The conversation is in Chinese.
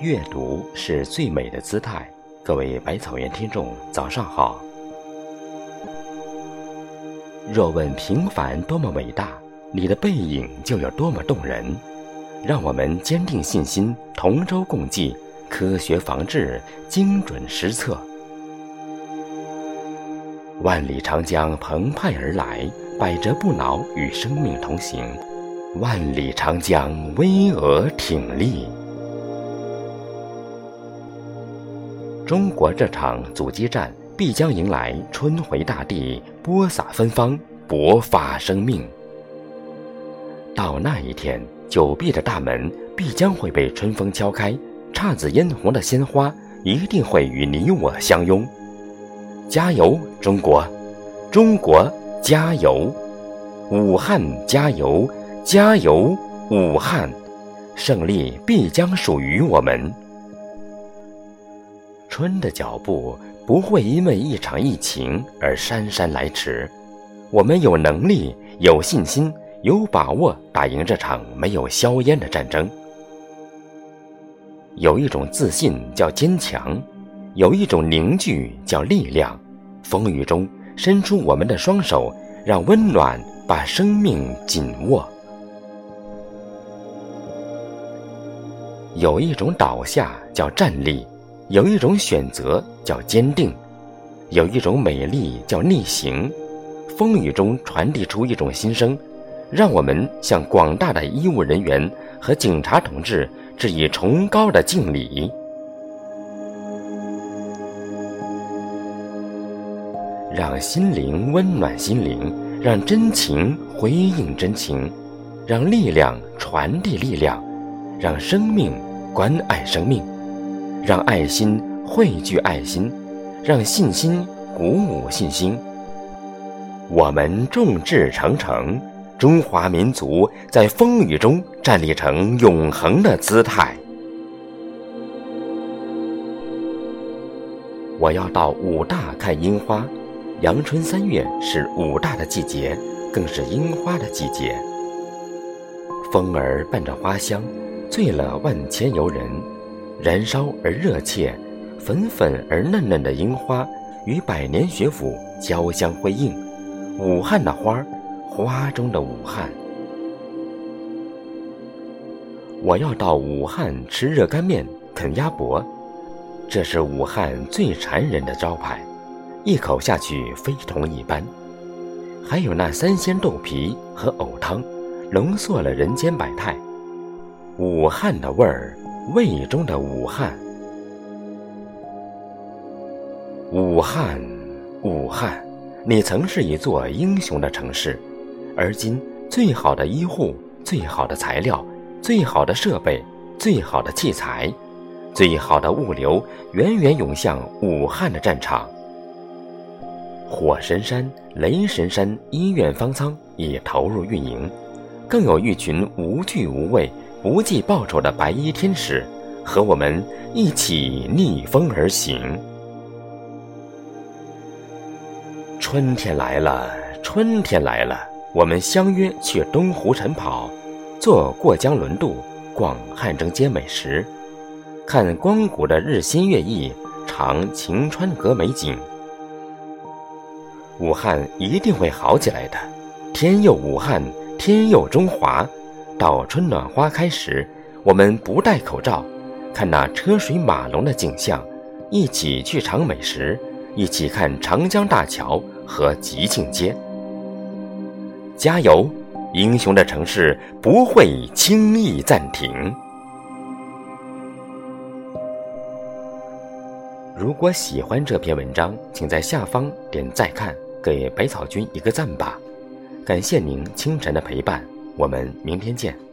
阅读是最美的姿态。各位百草园听众，早上好。若问平凡多么伟大，你的背影就有多么动人。让我们坚定信心，同舟共济，科学防治，精准施策。万里长江澎湃而来，百折不挠与生命同行。万里长江巍峨挺立。中国这场阻击战必将迎来春回大地，播撒芬芳，勃发生命。到那一天，久闭的大门必将会被春风敲开，姹紫嫣红的鲜花一定会与你我相拥。加油，中国！中国加油！武汉加油！加油，武汉！胜利必将属于我们。春的脚步不会因为一场疫情而姗姗来迟，我们有能力、有信心、有把握打赢这场没有硝烟的战争。有一种自信叫坚强，有一种凝聚叫力量。风雨中伸出我们的双手，让温暖把生命紧握。有一种倒下叫站立。有一种选择叫坚定，有一种美丽叫逆行。风雨中传递出一种心声，让我们向广大的医务人员和警察同志致以崇高的敬礼。让心灵温暖心灵，让真情回应真情，让力量传递力量，让生命关爱生命。让爱心汇聚爱心，让信心鼓舞信心。我们众志成城，中华民族在风雨中站立成永恒的姿态。我要到武大看樱花，阳春三月是武大的季节，更是樱花的季节。风儿伴着花香，醉了万千游人。燃烧而热切，粉粉而嫩嫩的樱花与百年学府交相辉映。武汉的花，花中的武汉。我要到武汉吃热干面、啃鸭脖，这是武汉最馋人的招牌，一口下去非同一般。还有那三鲜豆皮和藕汤，浓缩了人间百态。武汉的味儿。胃中的武汉，武汉，武汉，你曾是一座英雄的城市，而今最好的医护、最好的材料、最好的设备、最好的器材、最好的物流，源源涌向武汉的战场。火神山、雷神山医院方舱已投入运营，更有一群无惧无畏。不计报酬的白衣天使，和我们一起逆风而行。春天来了，春天来了，我们相约去东湖晨跑，坐过江轮渡，逛汉正街美食，看光谷的日新月异，尝晴川阁美景。武汉一定会好起来的，天佑武汉，天佑中华。到春暖花开时，我们不戴口罩，看那车水马龙的景象，一起去尝美食，一起看长江大桥和吉庆街。加油，英雄的城市不会轻易暂停。如果喜欢这篇文章，请在下方点再看，给百草君一个赞吧。感谢您清晨的陪伴。我们明天见。